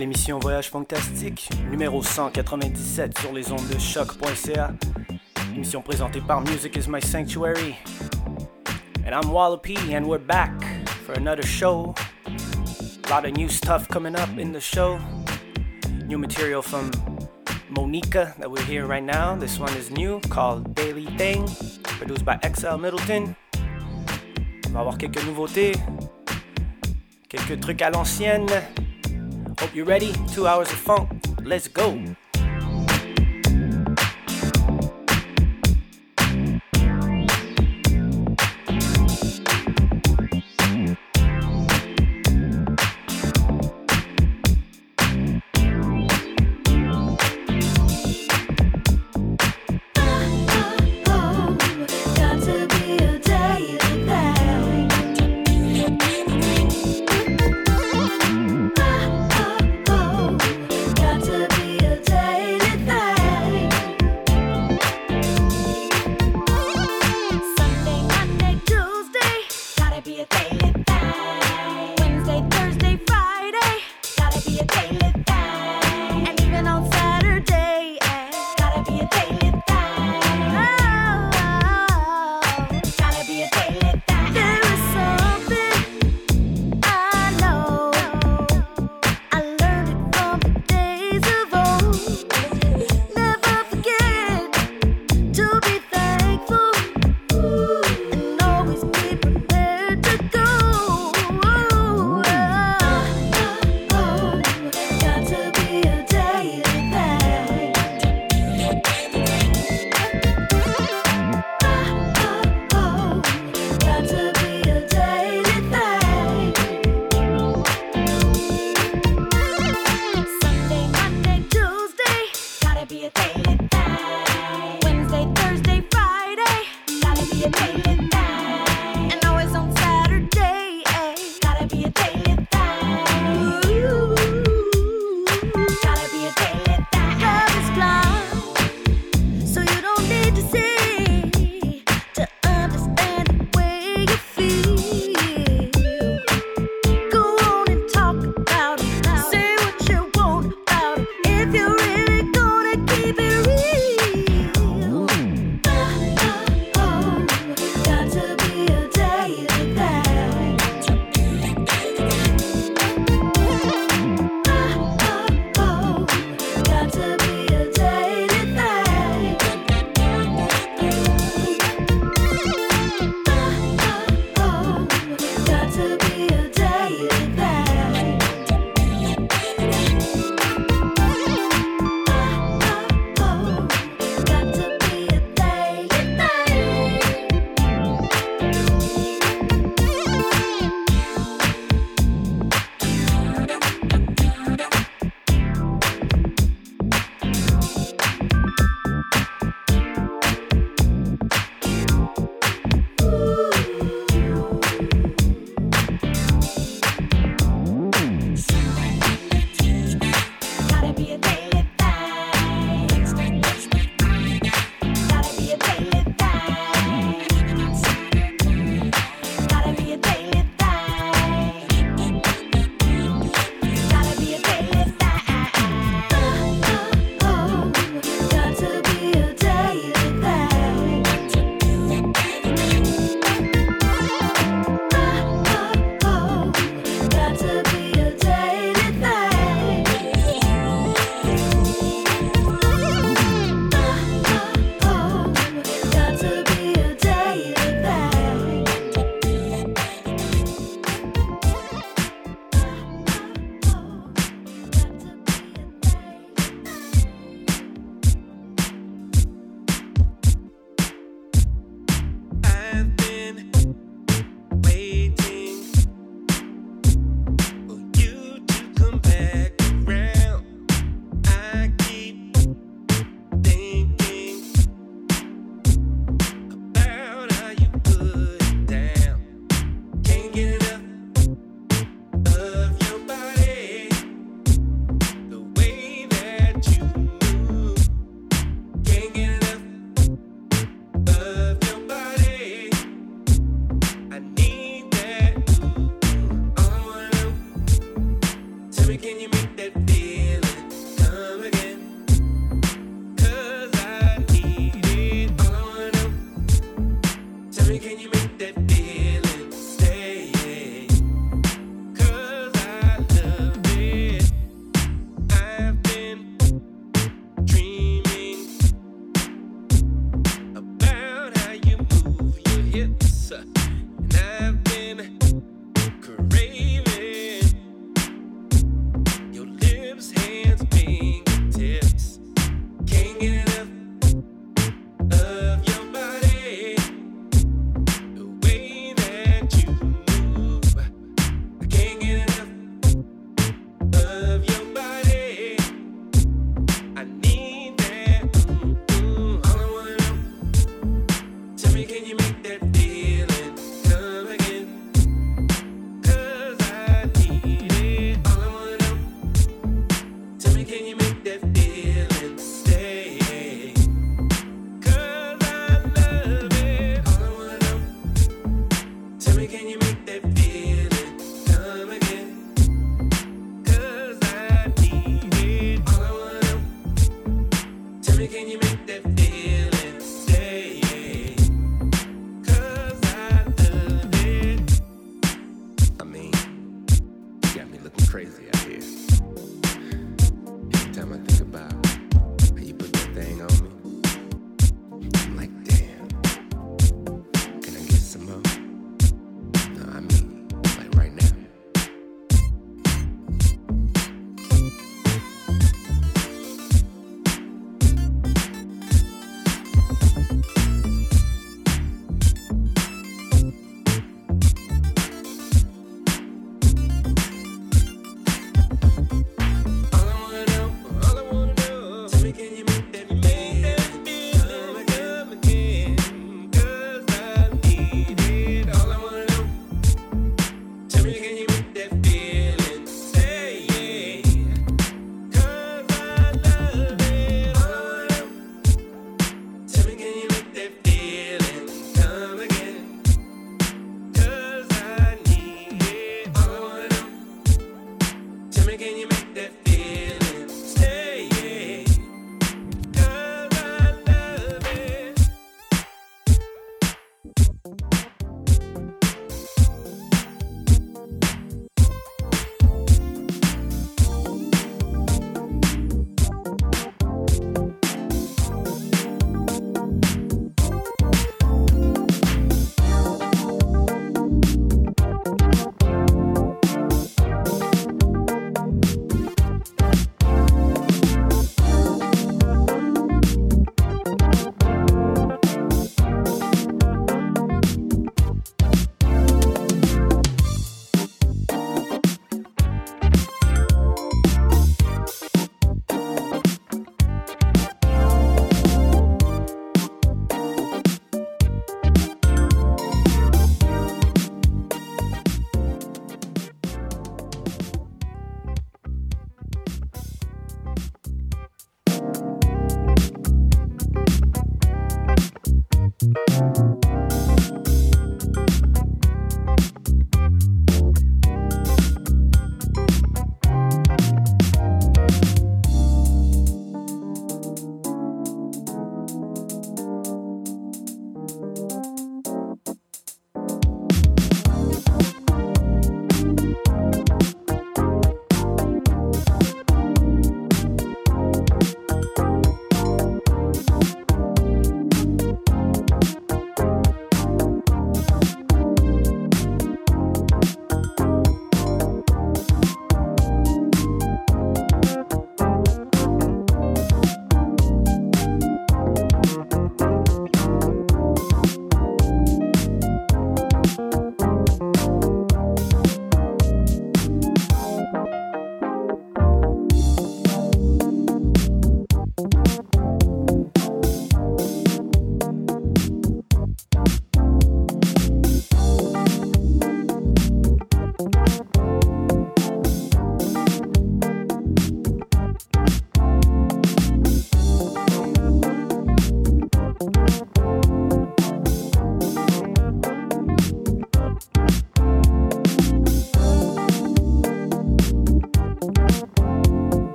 l'émission Voyage Fantastique, numéro 197 sur les ondes de choc.ca. Émission présentée par Music is My Sanctuary. And I'm Wallopy, and we're back for another show. A lot of new stuff coming up in the show. New material from Monica that we're hearing right now. This one is new, called Daily Thing, produced by XL Middleton. On va avoir quelques nouveautés, quelques trucs à l'ancienne. You're ready. Two hours of funk. Let's go.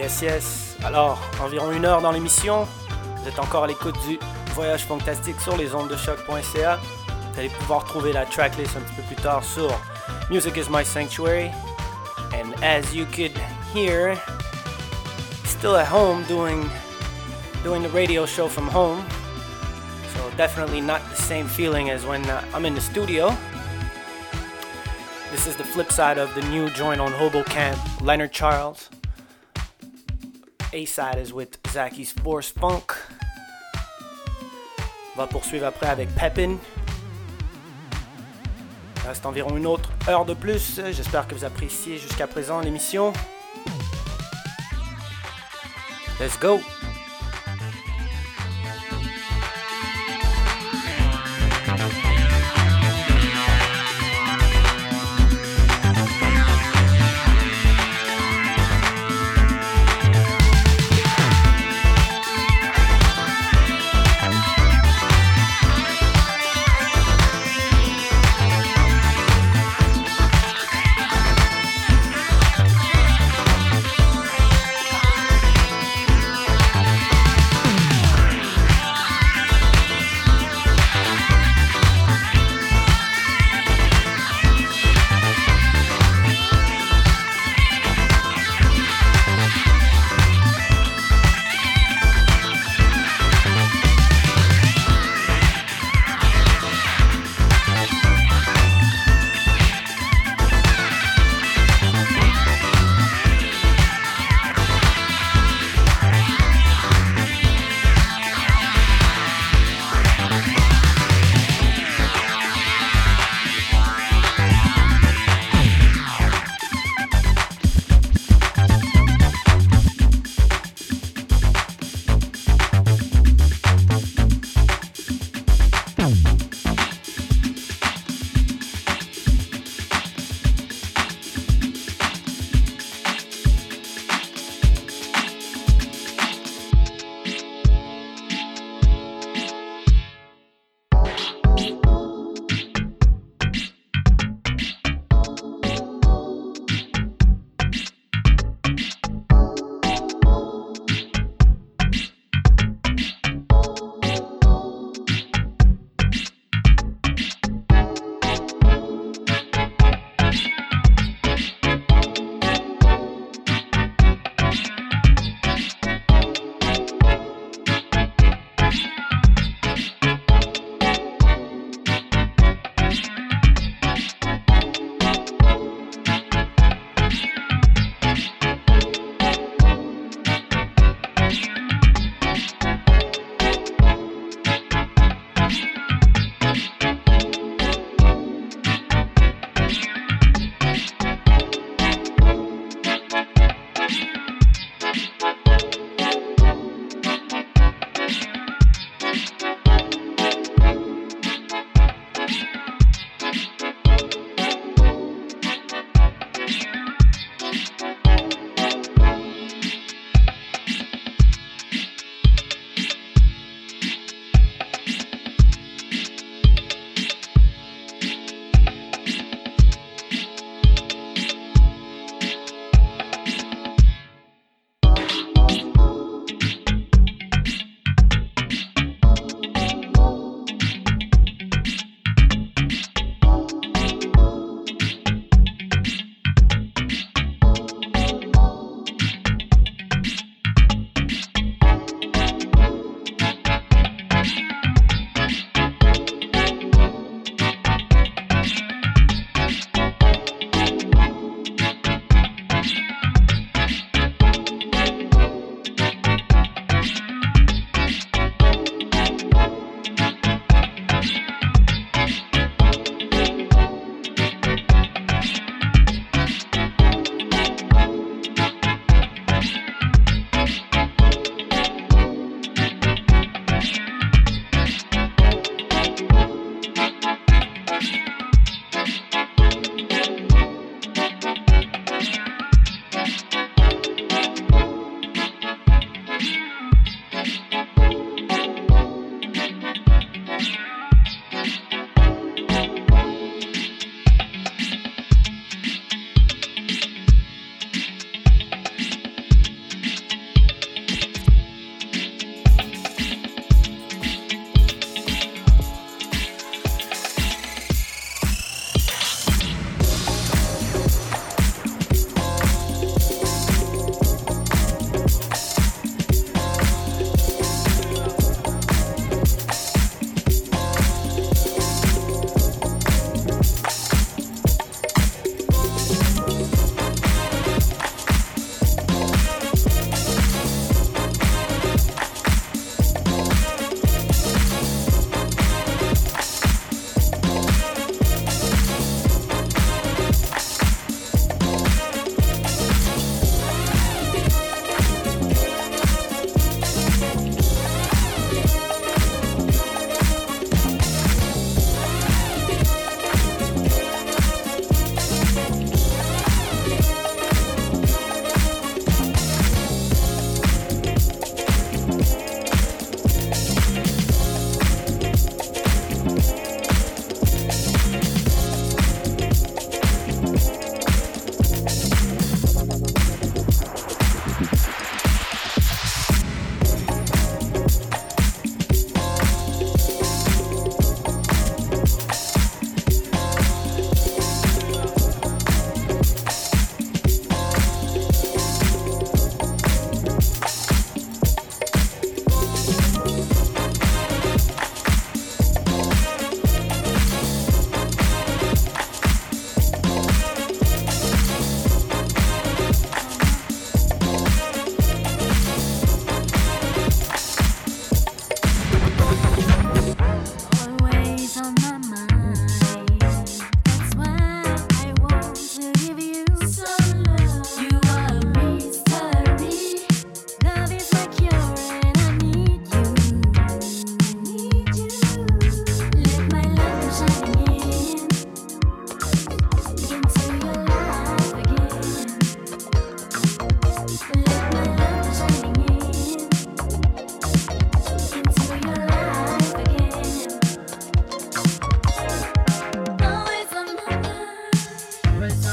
Yes, yes. Alors, environ une heure dans l'émission. Vous êtes encore à l'écoute du Voyage Fantastique sur les ondes de CHOQ.ca. Vous allez pouvoir trouver la tracklist un petit peu plus tard sur Music is My Sanctuary. And as you could hear, still at home doing doing the radio show from home. So definitely not the same feeling as when uh, I'm in the studio. This is the flip side of the new joint on Hobo Camp, Leonard Charles. A side is with Zacky's Force Funk. On va poursuivre après avec Pepin. Il reste environ une autre heure de plus. J'espère que vous appréciez jusqu'à présent l'émission. Let's go!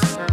Bye.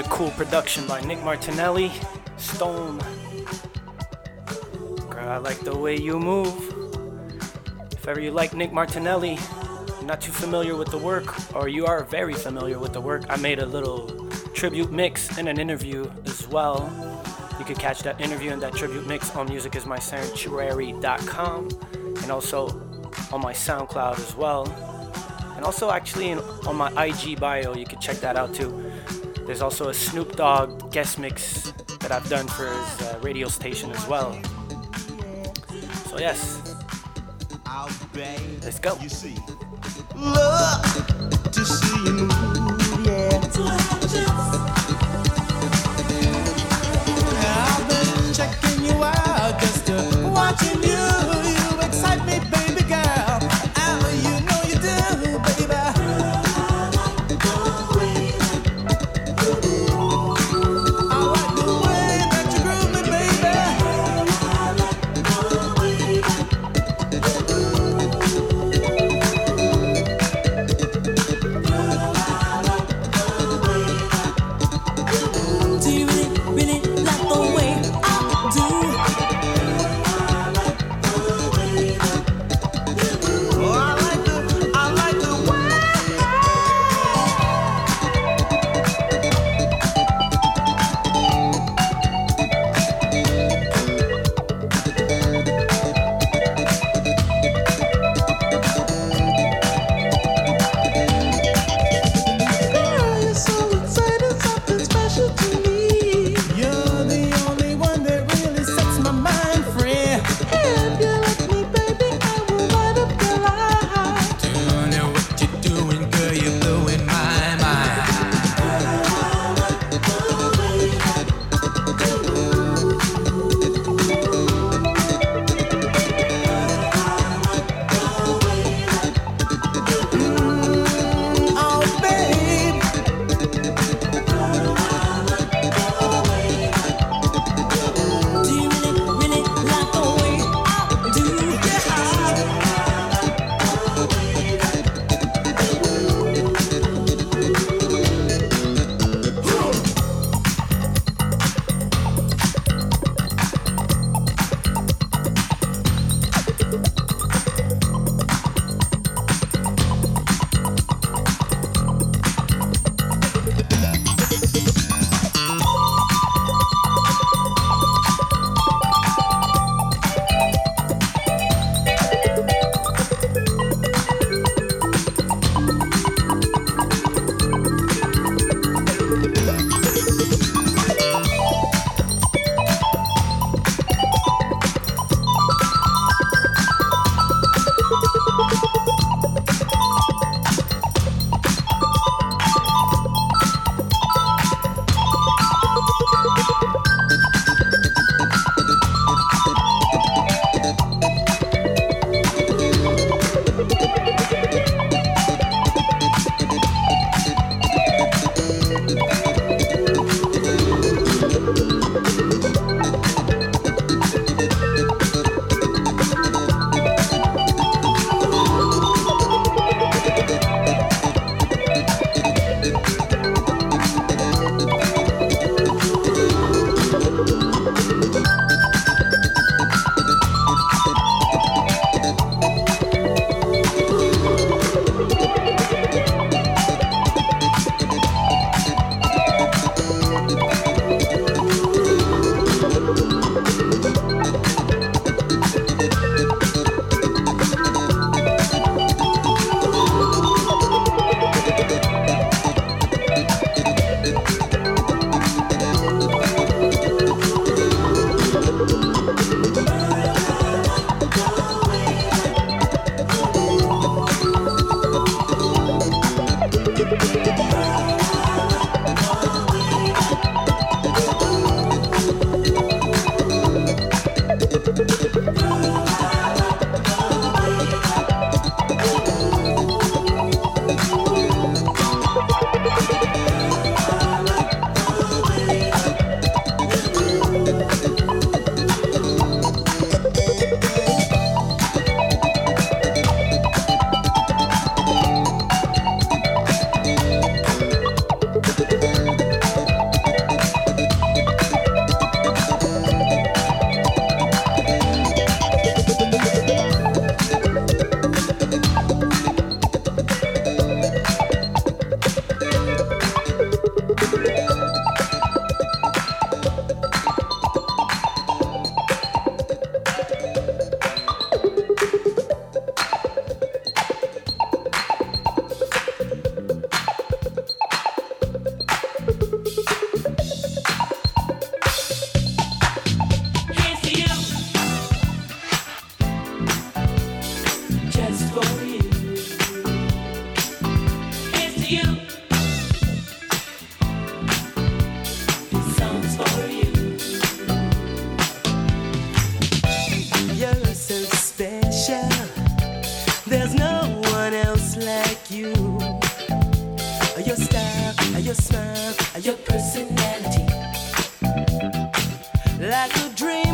Another cool production by Nick Martinelli, Stone. Girl, I like the way you move. If ever you like Nick Martinelli, you're not too familiar with the work, or you are very familiar with the work, I made a little tribute mix and an interview as well. You can catch that interview and that tribute mix on musicismysanctuary.com and also on my SoundCloud as well. And also, actually, on my IG bio, you can check that out too. There's also a Snoop Dogg guest mix that I've done for his uh, radio station as well. So, yes, let's go. Love to see you move, yeah.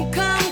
Come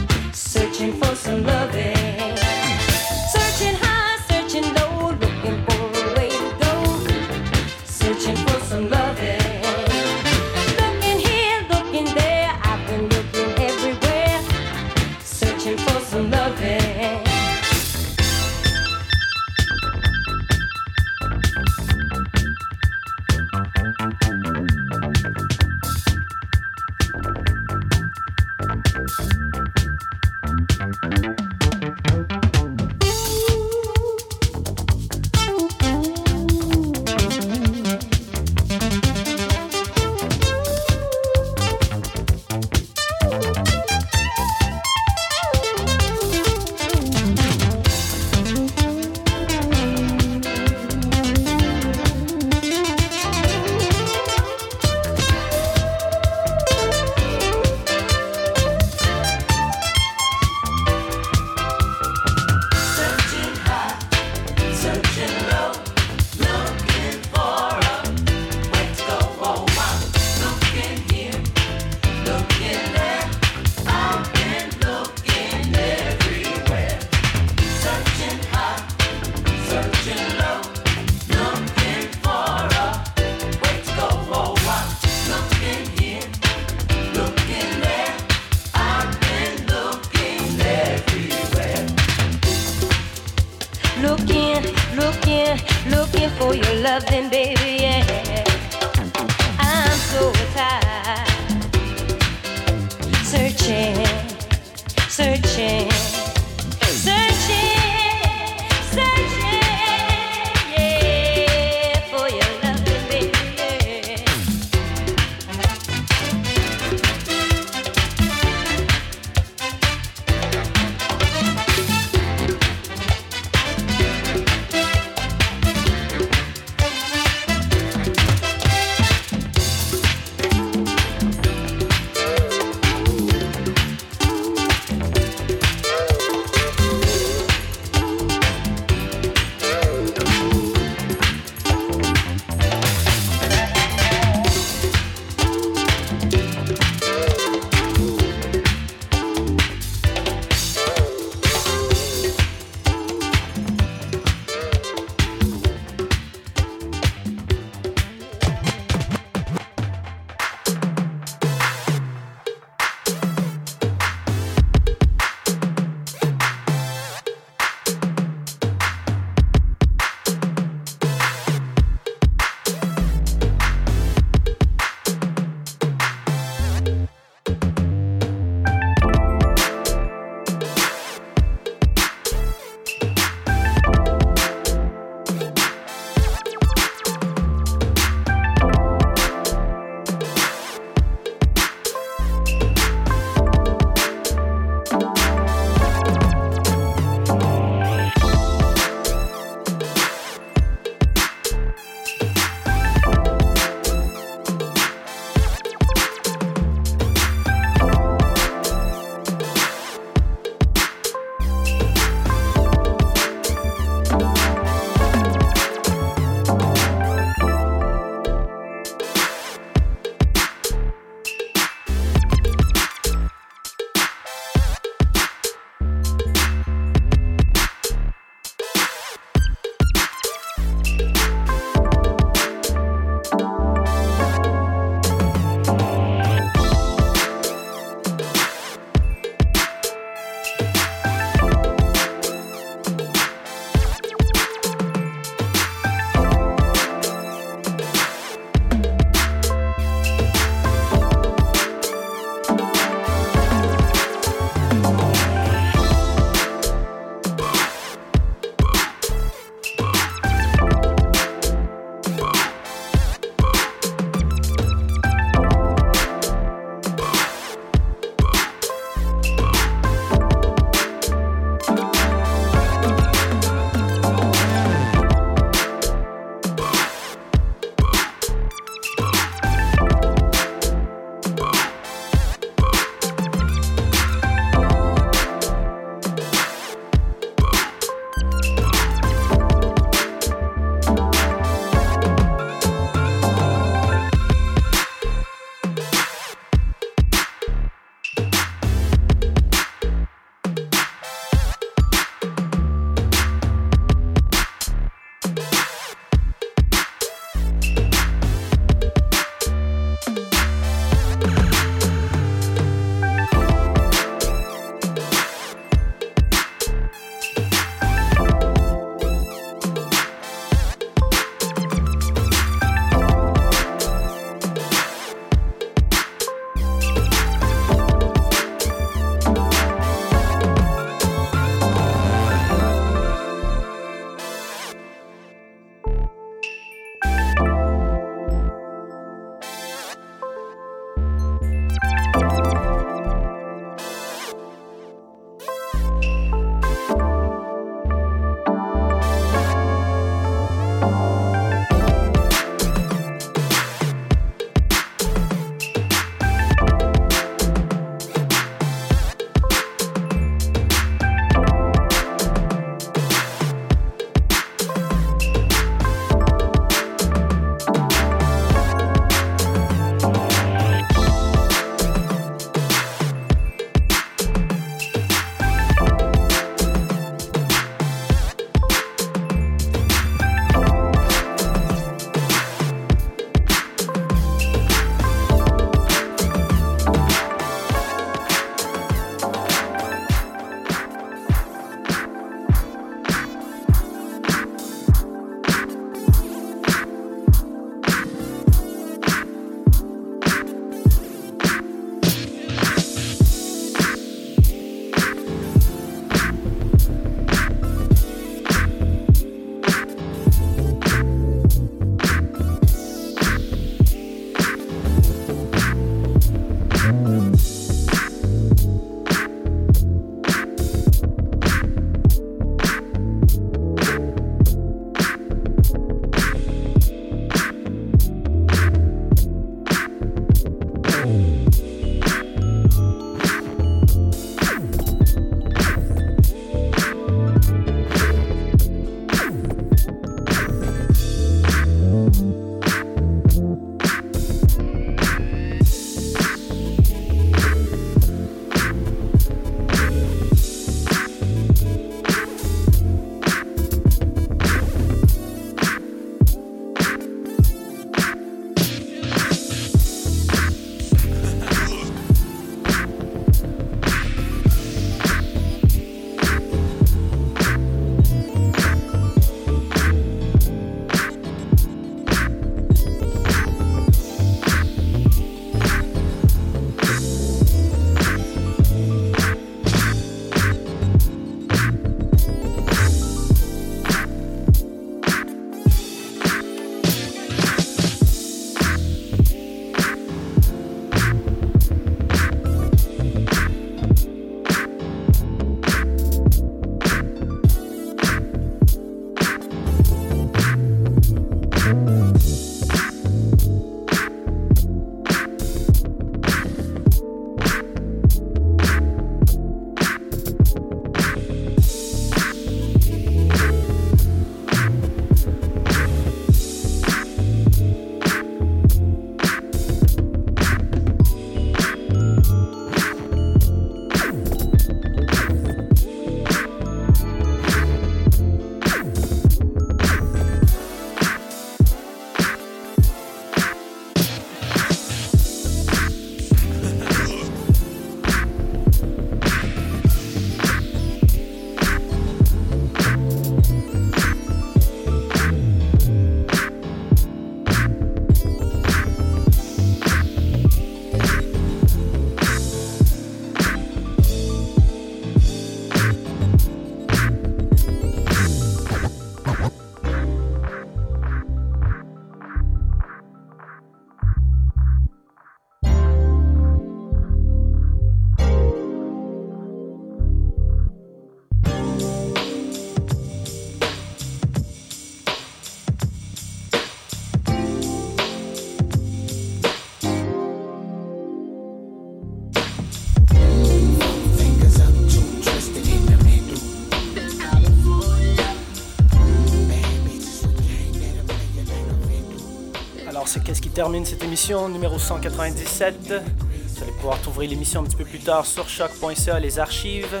termine cette émission numéro 197. Vous allez pouvoir trouver l'émission un petit peu plus tard sur choc.ca, les archives.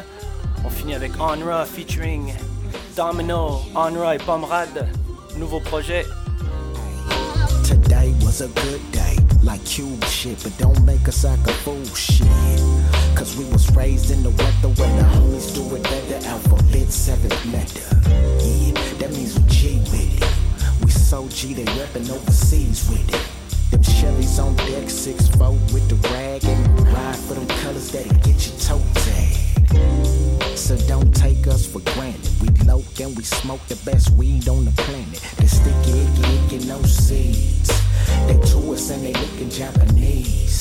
On finit avec Onra featuring Domino, Onra et Pomrad. Nouveau projet. Today was a good day, like cube shit, but don't make us act a fool shit. Cause we was raised in the weather when the homies do it better. Alphabet seventh letter. Yeah, that means we G with it. We so G they reppin' overseas with it. Chevys on deck, six four with the rag and ride for them colors that'll get you toe tagged. So don't take us for granted. We low and we smoke the best weed on the planet. The sticky, icky, icky, no seeds. They to us and they looking Japanese.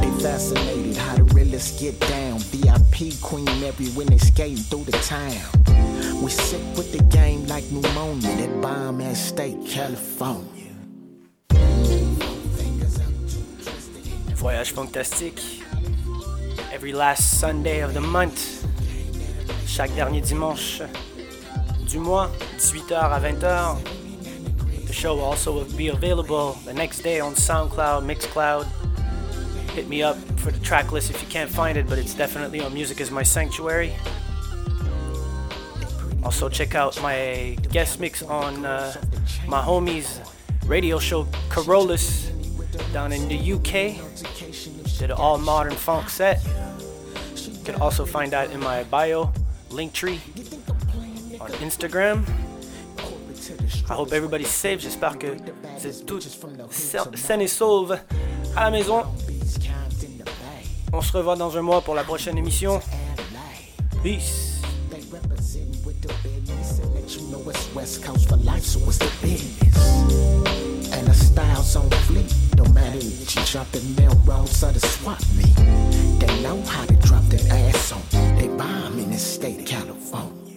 They fascinated how the realists get down. VIP Queen Mary when they skating through the town. We sick with the game like pneumonia. That bomb ass state, California. Voyage fantastique. Every last Sunday of the month. Chaque dernier dimanche du mois, 18h à 20h. The show will also be available the next day on SoundCloud, Mixcloud. Hit me up for the track list if you can't find it, but it's definitely on Music is My Sanctuary. Also, check out my guest mix on uh, my homie's radio show, Carolus, down in the UK. Did an all modern funk set. You can also find that in my bio, Linktree, on Instagram. I hope everybody's safe. J'espère que vous êtes tous sa- sains et sauves à la maison. On se revoit dans un mois pour la prochaine émission. Peace. West Coast for life, so it's the business. And the styles on fleek, don't matter if you drop the Melrose or the swap me. They know how to drop their ass on. They bomb in this state, of California.